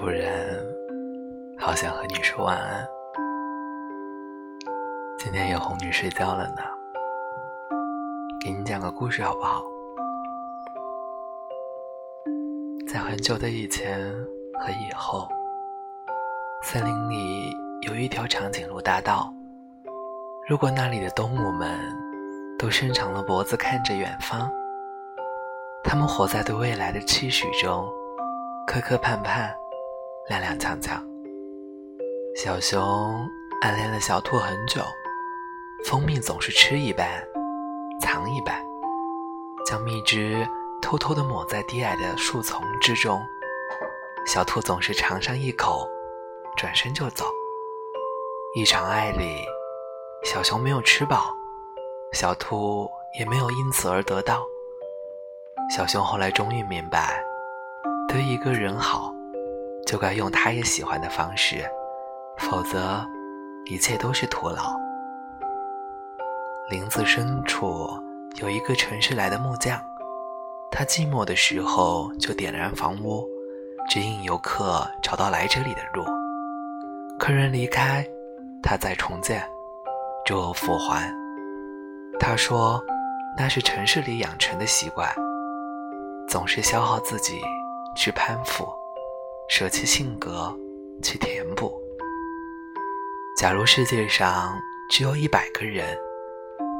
突然，好想和你说晚安。今天也哄你睡觉了呢，给你讲个故事好不好？在很久的以前和以后，森林里有一条长颈鹿大道。如果那里的动物们都伸长了脖子看着远方，它们活在对未来的期许中，磕磕绊绊。踉踉跄跄，小熊暗恋了小兔很久，蜂蜜总是吃一半，藏一半，将蜜汁偷偷地抹在低矮的树丛之中。小兔总是尝上一口，转身就走。一场爱里，小熊没有吃饱，小兔也没有因此而得到。小熊后来终于明白，对一个人好。就该用他也喜欢的方式，否则一切都是徒劳。林子深处有一个城市来的木匠，他寂寞的时候就点燃房屋，指引游客找到来这里的路。客人离开，他再重建，周而复还。他说，那是城市里养成的习惯，总是消耗自己去攀附。舍弃性格去填补。假如世界上只有一百个人，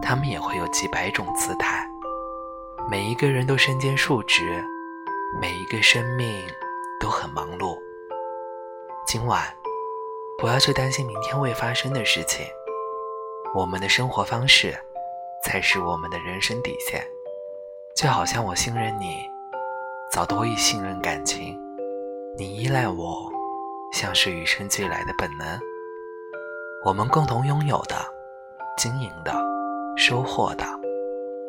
他们也会有几百种姿态。每一个人都身兼数职，每一个生命都很忙碌。今晚，不要去担心明天未发生的事情。我们的生活方式，才是我们的人生底线。就好像我信任你，早多以信任感情。你依赖我，像是与生俱来的本能。我们共同拥有的、经营的、收获的，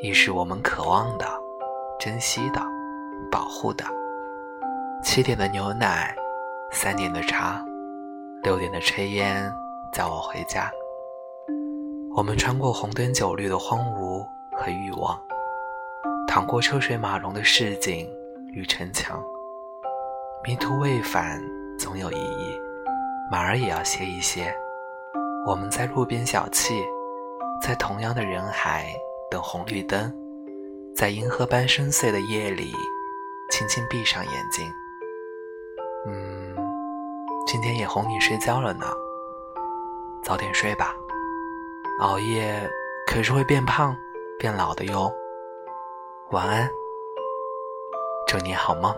亦是我们渴望的、珍惜的、保护的。七点的牛奶，三点的茶，六点的炊烟，叫我回家。我们穿过红灯酒绿的荒芜和欲望，淌过车水马龙的市井与城墙。迷途未返，总有意义。马儿也要歇一歇。我们在路边小憩，在同样的人海等红绿灯，在银河般深邃的夜里，轻轻闭上眼睛。嗯，今天也哄你睡觉了呢。早点睡吧，熬夜可是会变胖、变老的哟。晚安，祝你好梦。